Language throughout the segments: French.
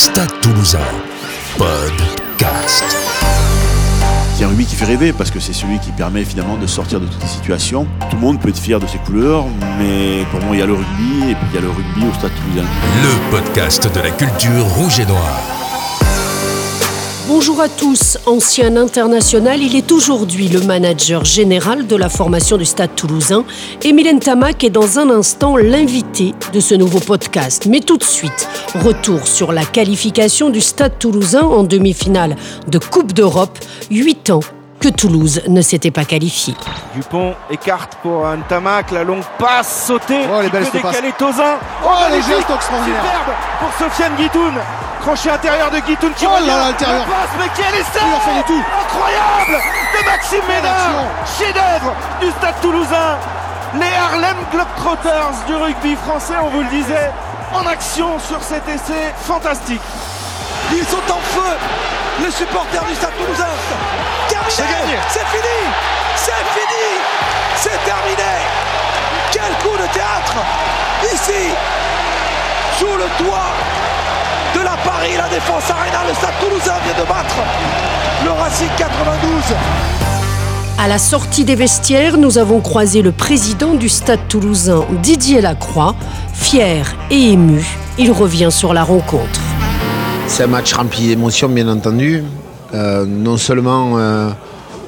Stade Toulousain, podcast. C'est un rugby qui fait rêver parce que c'est celui qui permet finalement de sortir de toutes les situations. Tout le monde peut être fier de ses couleurs, mais pour moi il y a le rugby et puis il y a le rugby au Stade Toulousain. Le podcast de la culture rouge et noire. Bonjour à tous. Ancien international, il est aujourd'hui le manager général de la formation du Stade toulousain. Émile Tamac est dans un instant l'invité de ce nouveau podcast. Mais tout de suite, retour sur la qualification du Stade toulousain en demi-finale de Coupe d'Europe, Huit ans que Toulouse ne s'était pas qualifié. Dupont écarte pour Ntamak, la longue passe sautée. Oh, les belles Tozin. Oh, les magnifique, gestes extraordinaires. Superbe pour Sofiane Guitoun. Crochet intérieur de Guitoun qui Oh là revient. là, l'intérieur. La passe, mais quel essai Il a fait du tout. Incroyable de Maxime Ménard. Chef-d'œuvre du Stade Toulousain. Les Harlem Globetrotters du rugby français, on vous le disait, en action sur cet essai fantastique. Ils sont en feu. Les supporters du Stade Toulousain. Terminé. C'est gagné. C'est fini. C'est fini. C'est terminé. Quel coup de théâtre. Ici Sous le toit de la Paris La Défense Arena, le Stade Toulousain vient de battre le Racing 92 À la sortie des vestiaires, nous avons croisé le président du Stade toulousain, Didier Lacroix. Fier et ému, il revient sur la rencontre. C'est un match rempli d'émotions, bien entendu. Euh, non seulement euh,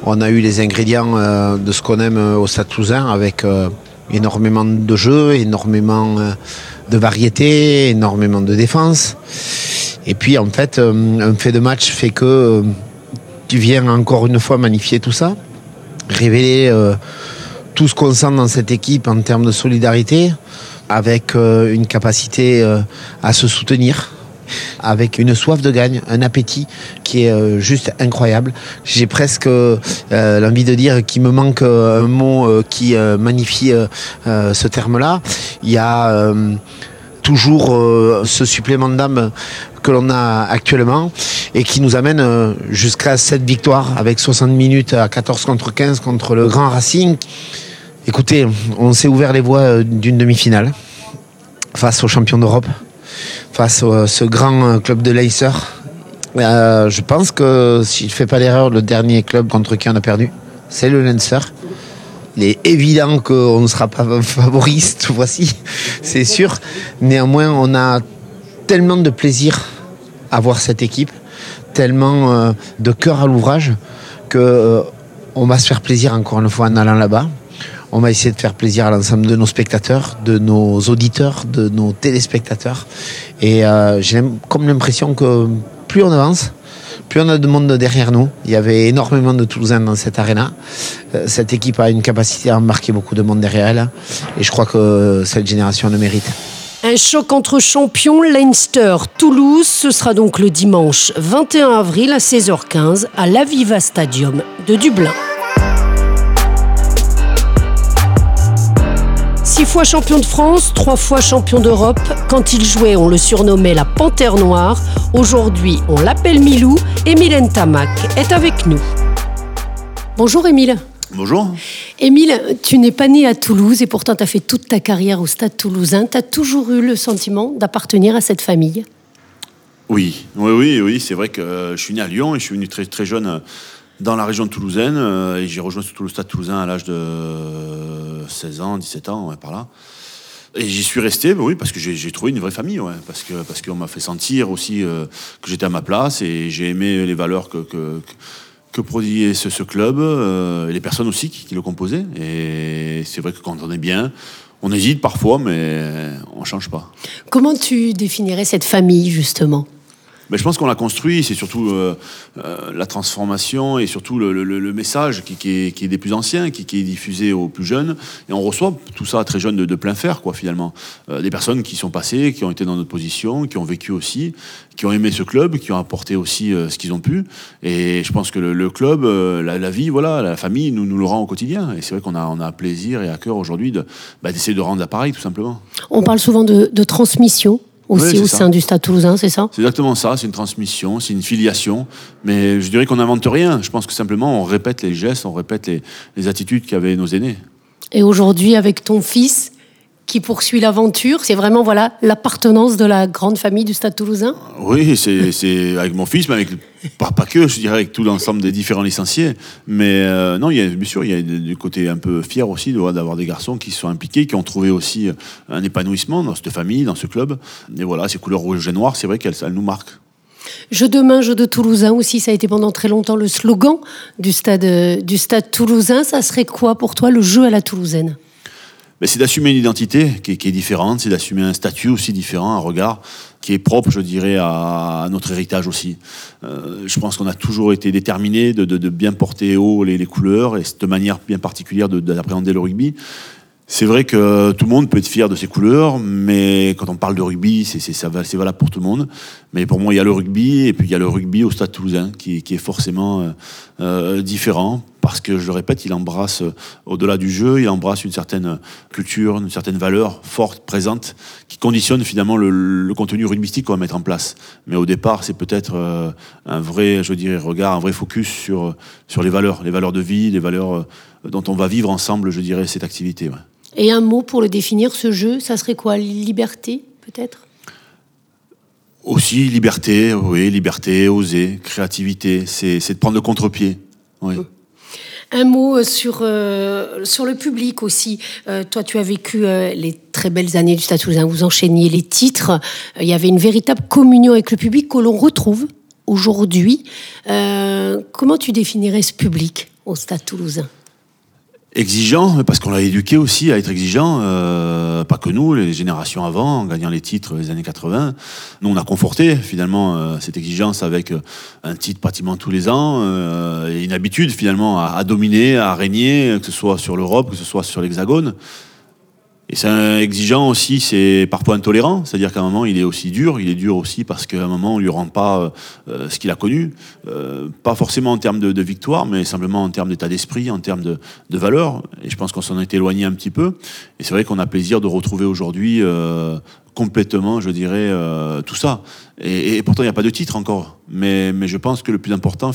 on a eu les ingrédients euh, de ce qu'on aime au Stade Toulousain avec énormément de jeux, énormément de variété, énormément de défense. Et puis en fait, un fait de match fait que tu viens encore une fois magnifier tout ça, révéler tout ce qu'on sent dans cette équipe en termes de solidarité, avec une capacité à se soutenir, avec une soif de gagne, un appétit qui est euh, juste incroyable. J'ai presque euh, l'envie de dire qu'il me manque euh, un mot qui magnifie ce terme-là. Il y a toujours ce supplément d'âme que l'on a actuellement et qui nous amène jusqu'à cette victoire avec 60 minutes à 14 contre 15 contre le Grand Racing. Écoutez, on s'est ouvert les voies d'une demi-finale face aux champions d'Europe, à ce grand euh, club de Leicester. Euh, je pense que s'il ne fait pas l'erreur, le dernier club contre qui on a perdu, c'est le Leinster. Il est évident qu'on ne sera pas favori cette fois-ci, c'est sûr. Néanmoins, on a tellement de plaisir à voir cette équipe, tellement euh, de cœur à l'ouvrage que euh, on va se faire plaisir encore une fois en allant là-bas. On va essayer de faire plaisir à l'ensemble de nos spectateurs, de nos auditeurs, de nos téléspectateurs. Et euh, j'ai comme l'impression que plus on avance, plus on a de monde derrière nous. Il y avait énormément de Toulousains dans cette arena. Euh, Cette équipe a une capacité à embarquer beaucoup de monde derrière elle. Et je crois que cette génération le mérite. Un choc entre champions Leinster-Toulouse, ce sera donc le dimanche 21 avril à 16h15 à l'Aviva Stadium de Dublin. Six fois champion de France, trois fois champion d'Europe. Quand il jouait, on le surnommait la Panthère Noire. Aujourd'hui, on l'appelle Milou. Émile Ntamak est avec nous. Bonjour Émile. Bonjour. Émile, tu n'es pas né à Toulouse et pourtant tu as fait toute ta carrière au Stade toulousain. Tu as toujours eu le sentiment d'appartenir à cette famille? Oui, oui, oui, oui. C'est vrai que euh, je suis né à Lyon et je suis venu très, très jeune euh, dans la région toulousaine euh, et j'ai rejoint surtout le stade toulousain à l'âge de 16 ans, 17 ans, ouais, par là. Et j'y suis resté, bah oui, parce que j'ai trouvé une vraie famille, parce que parce qu'on m'a fait sentir aussi euh, que j'étais à ma place et j'ai aimé les valeurs que que, prodiguait ce, club euh, et les personnes aussi qui, qui le composaient. Et c'est vrai que quand on est bien, on hésite parfois, mais on change pas. Comment tu définirais cette famille justement? Mais je pense qu'on l'a construit, c'est surtout euh, euh, la transformation et surtout le, le- le message qui, qui est, qui est des plus anciens, qui, qui est diffusé aux plus jeunes. Et on reçoit tout ça très jeune de, de plein fer, quoi, finalement. Euh, des personnes qui sont passées, qui ont été dans notre position, qui ont vécu aussi, qui ont aimé ce club, qui ont apporté aussi euh, ce qu'ils ont pu. Et je pense que le, le club, euh, la, la vie, voilà, la famille nous, nous le rend au quotidien. Et c'est vrai qu'on a, on a plaisir et à cœur aujourd'hui de, bah, d'essayer de rendre l'appareil, tout simplement. On parle souvent de, de transmission aussi au ça. sein du Stade toulousain, c'est ça C'est exactement ça, c'est une transmission, c'est une filiation. Mais je dirais qu'on n'invente rien. Je pense que simplement on répète les gestes, on répète les, les attitudes qu'avaient nos aînés. Et aujourd'hui, avec ton fils, qui poursuit l'aventure. C'est vraiment voilà l'appartenance de la grande famille du Stade Toulousain? Oui, c'est avec mon fils, mais avec pas, que, je dirais avec tout l'ensemble des différents licenciés. Mais euh, non, il y a bien sûr, il y a du côté un peu fier aussi d'avoir des garçons qui sont impliqués, qui ont trouvé aussi un épanouissement dans cette famille, dans ce club. Et voilà, ces couleurs rouge et noir, c'est vrai qu'elles nous marquent. Jeu demain, jeu de Toulousain aussi, ça a été pendant très longtemps le slogan du stade, du stade toulousain. Ça serait quoi pour toi le jeu à la toulousaine? C'est d'assumer une identité qui est, différente, c'est d'assumer un statut aussi différent, un regard qui est propre, je dirais, à, notre héritage aussi. Euh, je pense qu'on a toujours été déterminé de, bien porter haut les, couleurs et cette manière bien particulière d'appréhender le rugby. C'est vrai que tout le monde peut être fier de ses couleurs, mais quand on parle de rugby, c'est valable pour tout le monde. Mais pour moi, il y a le rugby, et puis il y a le rugby au Stade Toulousain, qui, est forcément euh, euh, différent, parce que, je le répète, il embrasse, euh, au-delà du jeu, il embrasse une certaine culture, une certaine valeur forte, présente, qui conditionne finalement le, contenu rugbystique qu'on va mettre en place. Mais au départ, c'est peut-être un vrai, je dirais, regard, un vrai focus sur, sur les valeurs, les valeurs de vie, les valeurs dont on va vivre ensemble, je dirais, cette activité. Et un mot pour le définir, ce jeu, ça serait quoi? Liberté, peut-être? Aussi, liberté, oui, liberté, oser, créativité, c'est de prendre le contre-pied. Hum. Un mot euh, sur, euh, sur le public aussi. Euh, toi, tu as vécu les très belles années du Stade Toulousain, vous enchaîniez les titres. Il y avait une véritable communion avec le public que l'on retrouve aujourd'hui. comment tu définirais ce public au Stade Toulousain? Exigeant, parce qu'on l'a éduqué aussi à être exigeant, euh, pas que nous, les générations avant, en gagnant les titres des années 80. Nous, on a conforté finalement euh, cette exigence avec euh, un titre pratiquement tous les ans, et une habitude finalement à, dominer, à régner, que ce soit sur l'Europe, que ce soit sur l'Hexagone. Et c'est exigeant aussi, c'est parfois intolérant, c'est-à-dire qu'à un moment il est aussi dur, il est dur aussi parce qu'à un moment on lui rend pas euh, ce qu'il a connu, euh, pas forcément en termes de, victoire, mais simplement en termes d'état d'esprit, en termes de, de valeur. Et je pense qu'on s'en est éloigné un petit peu. Et c'est vrai qu'on a plaisir de retrouver aujourd'hui euh, complètement, je dirais, tout ça. Et, et pourtant il n'y a pas de titre encore, mais, mais je pense que le plus important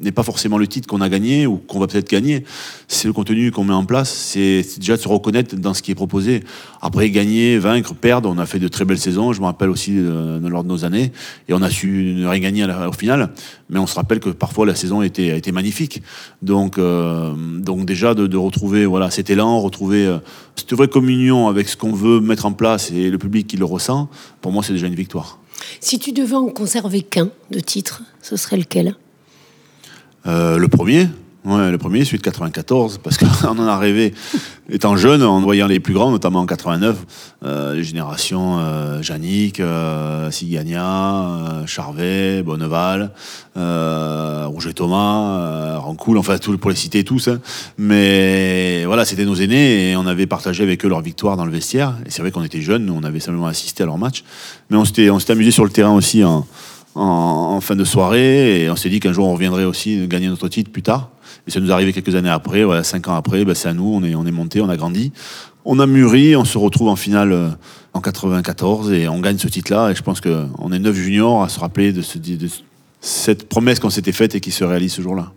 n'est pas forcément le titre qu'on a gagné ou qu'on va peut-être gagner. C'est le contenu qu'on met en place. C'est déjà de se reconnaître dans ce qui est proposé. Après, gagner, vaincre, perdre, on a fait de très belles saisons. Je me rappelle aussi euh, lors de nos années. Et on a su ne rien gagner au final. Mais on se rappelle que parfois la saison était, a été magnifique. Donc, euh, donc déjà de, retrouver voilà, cet élan, retrouver euh, cette vraie communion avec ce qu'on veut mettre en place et le public qui le ressent, pour moi, c'est déjà une victoire. Si tu devais en conserver qu'un de titre, ce serait lequel? Euh, le premier, Ouais, le premier, celui de 94, parce qu'on en a rêvé étant jeune, en voyant les plus grands, notamment en 89, euh, les générations euh, Yannick, euh, Sigania, euh, Charvet, Bonneval, Roger Thomas, Rancoul, enfin tout pour les citer tous. Hein. Mais voilà, c'était nos aînés et on avait partagé avec eux leur victoire dans le vestiaire. Et c'est vrai qu'on était jeunes, on avait simplement assisté à leur match, mais on s'était amusé sur le terrain aussi en en, fin de soirée et on s'est dit qu'un jour on reviendrait aussi gagner notre titre plus tard. Et ça nous est arrivé quelques années après, voilà, cinq ans après, ben c'est à nous, on est, on est monté, on a grandi. On a mûri, on se retrouve en finale euh, en 94 et on gagne ce titre-là. Et je pense qu'on est neuf juniors à se rappeler de, ce, de cette promesse qu'on s'était faite et qui se réalise ce jour-là.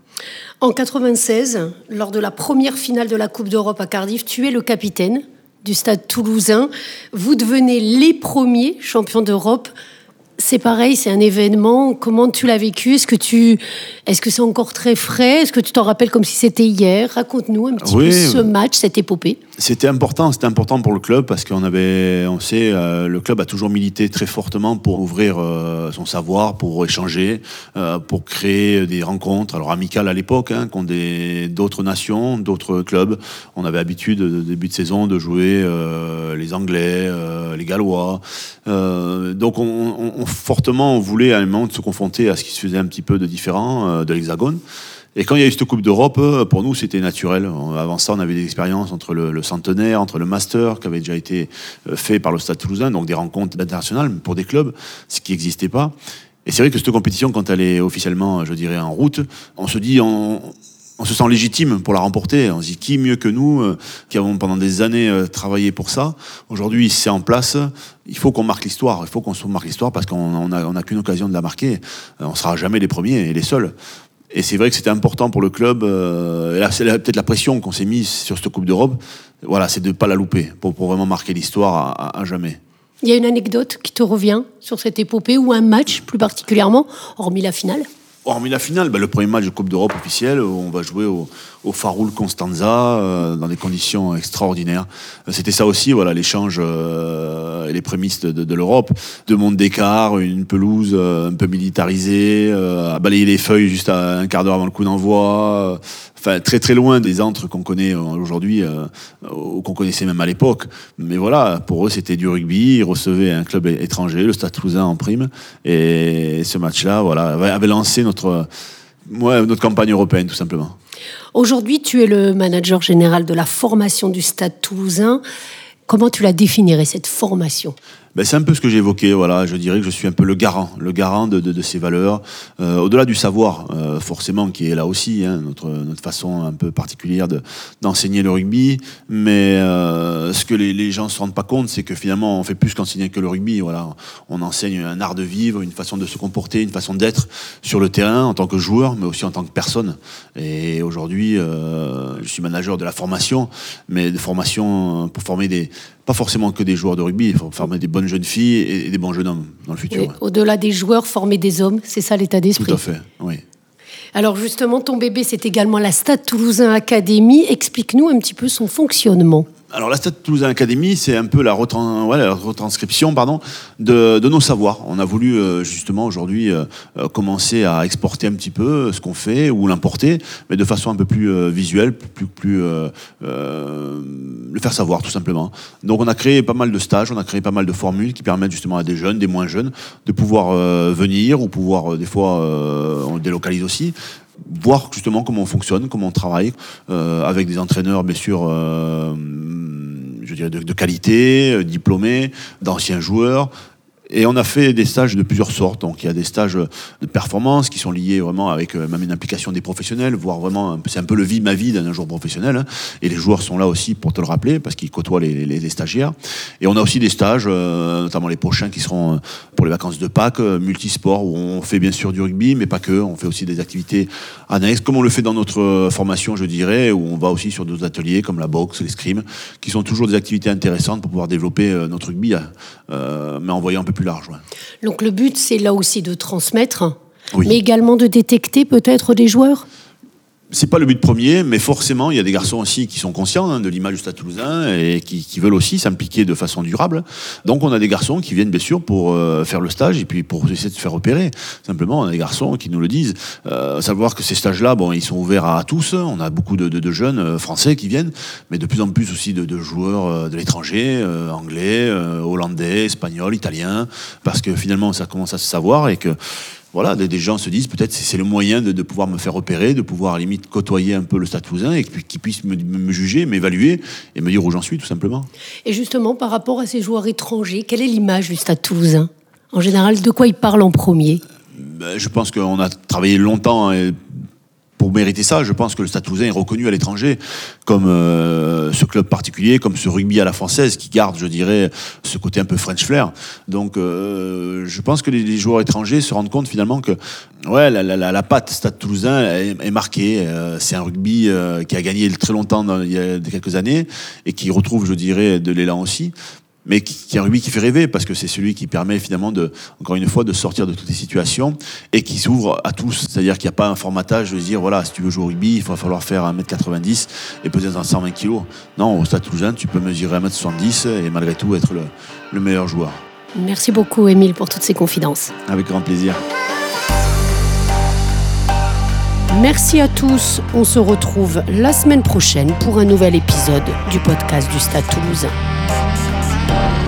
En 96, lors de la première finale de la Coupe d'Europe à Cardiff, tu es le capitaine du stade toulousain. Vous devenez les premiers champions d'Europe c'est pareil, c'est un événement. Comment tu l'as vécu? Est-ce que tu, est-ce que c'est encore très frais? Est-ce que tu t'en rappelles comme si c'était hier? Raconte-nous un petit peu ce match, cette épopée. C'était important, c'était important pour le club parce qu'on avait, on sait, euh, le club a toujours milité très fortement pour ouvrir euh, son savoir, pour échanger, euh, pour créer des rencontres, alors amicales à l'époque, hein, contre d'autres nations, d'autres clubs. On avait l'habitude, début de saison, de jouer les Anglais, les Gallois. donc on, on, fortement on voulait à un moment de se confronter à ce qui se faisait un petit peu de différent de l'Hexagone. Et quand il y a eu cette Coupe d'Europe, euh, pour nous, c'était naturel. Avant ça, on avait des expériences entre le, centenaire, entre le master, qui avait déjà été euh, fait par le Stade toulousain, donc des rencontres internationales pour des clubs, ce qui n'existait pas. Et c'est vrai que cette compétition, quand elle est officiellement, je dirais, en route, on se dit, on, se sent légitime pour la remporter. On se dit qui mieux que nous, euh, qui avons pendant des années travaillé pour ça? Aujourd'hui, c'est en place. Il faut qu'on marque l'histoire. Il faut qu'on se marque l'histoire parce qu'on n'a qu'une occasion de la marquer. On sera jamais les premiers et les seuls. Et c'est vrai que c'était important pour le club. Euh, là, c'est peut-être la pression qu'on s'est mise sur cette Coupe d'Europe. Voilà, c'est de ne pas la louper pour, vraiment marquer l'histoire à- à jamais. Il y a une anecdote qui te revient sur cette épopée ou un match plus particulièrement, hormis la finale? Hormis la finale, bah, le premier match de Coupe d'Europe officiel, où on va jouer au, au Faroul Constanza euh, dans des conditions extraordinaires. Euh, C'était ça aussi, voilà, l'échange euh, et les prémices de, de- l'Europe. Deux mondes d'écart, une pelouse euh, un peu militarisée, euh, à balayer les feuilles juste à un quart d'heure avant le coup d'envoi. Très très loin des antres qu'on connaît euh, aujourd'hui, euh, ou qu'on connaissait même à l'époque. Mais voilà, pour eux, c'était du rugby. Ils recevaient un club étranger, le Stade Toulousain en prime. Et ce match-là, voilà, avait lancé notre, ouais, notre campagne européenne, tout simplement. Aujourd'hui, tu es le manager général de la formation du Stade toulousain. Comment tu la définirais, cette formation? Ben, c'est un peu ce que j'ai évoqué. Voilà, je dirais que je suis un peu le garant, le garant de, de, de ces valeurs, euh, au-delà du savoir, euh, forcément, qui est là aussi, hein, notre, notre façon un peu particulière de, d'enseigner le rugby. Mais euh, ce que les, les gens se rendent pas compte, c'est que finalement, on fait plus qu'enseigner que le rugby. Voilà, on enseigne un art de vivre, une façon de se comporter, une façon d'être sur le terrain en tant que joueur, mais aussi en tant que personne. Et aujourd'hui, euh, je suis manager de la formation, mais de formation pour former des, pas forcément que des joueurs de rugby, il faut former des bonnes jeunes filles et, des bons jeunes hommes dans le futur. Et Au-delà des joueurs, former des hommes, c'est ça l'état d'esprit. Tout à fait, oui. Alors justement, ton bébé, c'est également la Stade Toulousain Académie. Explique-nous un petit peu son fonctionnement. Alors la Stade Toulousain Academy, c'est un peu la, retranscription pardon, de, nos savoirs. On a voulu euh, justement aujourd'hui euh, euh, commencer à exporter un petit peu ce qu'on fait ou l'importer, mais de façon un peu plus visuelle, plus, plus, le faire savoir tout simplement. Donc on a créé pas mal de stages, on a créé pas mal de formules qui permettent justement à des jeunes, des moins jeunes, de pouvoir venir ou pouvoir des fois on le délocalise aussi voir justement comment on fonctionne, comment on travaille, euh, avec des entraîneurs bien sûr, euh, je dirais de, qualité, euh, diplômés, d'anciens joueurs. Et on a fait des stages de plusieurs sortes. Donc il y a des stages de performance qui sont liés vraiment avec euh, même une implication des professionnels, voire vraiment, c'est un peu le vie ma vie d'un joueur professionnel. hein. Et les joueurs sont là aussi pour te le rappeler parce qu'ils côtoient les, stagiaires. Et on a aussi des stages, euh, notamment les prochains qui seront euh, pour les vacances de Pâques, multisports où on fait bien sûr du rugby, mais pas que. On fait aussi des activités annexes, comme on le fait dans notre formation, je dirais, où on va aussi sur d'autres ateliers comme la boxe, l'escrime, qui sont toujours des activités intéressantes pour pouvoir développer notre rugby, mais en voyant un peu plus large. ouais. Donc le but, c'est là aussi de transmettre, Oui. mais également de détecter peut-être des joueurs? C'est pas le but premier, mais forcément, il y a des garçons aussi qui sont conscients hein, de l'image du Stade Toulousain et qui, qui veulent aussi s'impliquer de façon durable. Donc, on a des garçons qui viennent bien sûr pour euh, faire le stage et puis pour essayer de se faire repérer. Simplement, on a des garçons qui nous le disent. Euh, savoir que ces stages-là, bon, ils sont ouverts à, tous. On a beaucoup de, de- de jeunes euh, français qui viennent, mais de plus en plus aussi de, de joueurs euh, de l'étranger, euh, anglais, euh, hollandais, espagnols, italiens, parce que finalement, ça commence à se savoir et que voilà, des, des gens se disent peut-être c'est c'est le moyen de, de pouvoir me faire repérer, de pouvoir à la limite côtoyer un peu le Stade Toulousain et qu'ils puissent me, me juger, m'évaluer et me dire où j'en suis tout simplement. Et justement, par rapport à ces joueurs étrangers, quelle est l'image du Stade Toulousain? En général, de quoi ils parlent en premier? Ben, je pense qu'on a travaillé longtemps et pour mériter ça. Je pense que le Stade Toulousain est reconnu à l'étranger comme euh, ce club particulier, comme ce rugby à la française qui garde, je dirais, ce côté un peu French flair. Donc, euh, je pense que les, joueurs étrangers se rendent compte finalement que ouais, la, la, la, patte Stade Toulousain est, est marquée. Euh, c'est un rugby euh, qui a gagné très longtemps dans, il y a quelques années et qui retrouve, je dirais, de l'élan aussi mais qui, qui est un rugby qui fait rêver parce que c'est celui qui permet finalement de, encore une fois, de sortir de toutes les situations et qui s'ouvre à tous. C'est-à-dire qu'il n'y a pas un formatage de se dire voilà, si tu veux jouer au rugby, il va falloir faire 1m90 et peser dans 120 kg. Non, au Stade Toulousain, tu peux mesurer 1m70 et malgré tout être le, le meilleur joueur. Merci beaucoup, Émile, pour toutes ces confidences. Avec grand plaisir. Merci à tous. On se retrouve la semaine prochaine pour un nouvel épisode du podcast du Stade Toulousain. Thank you.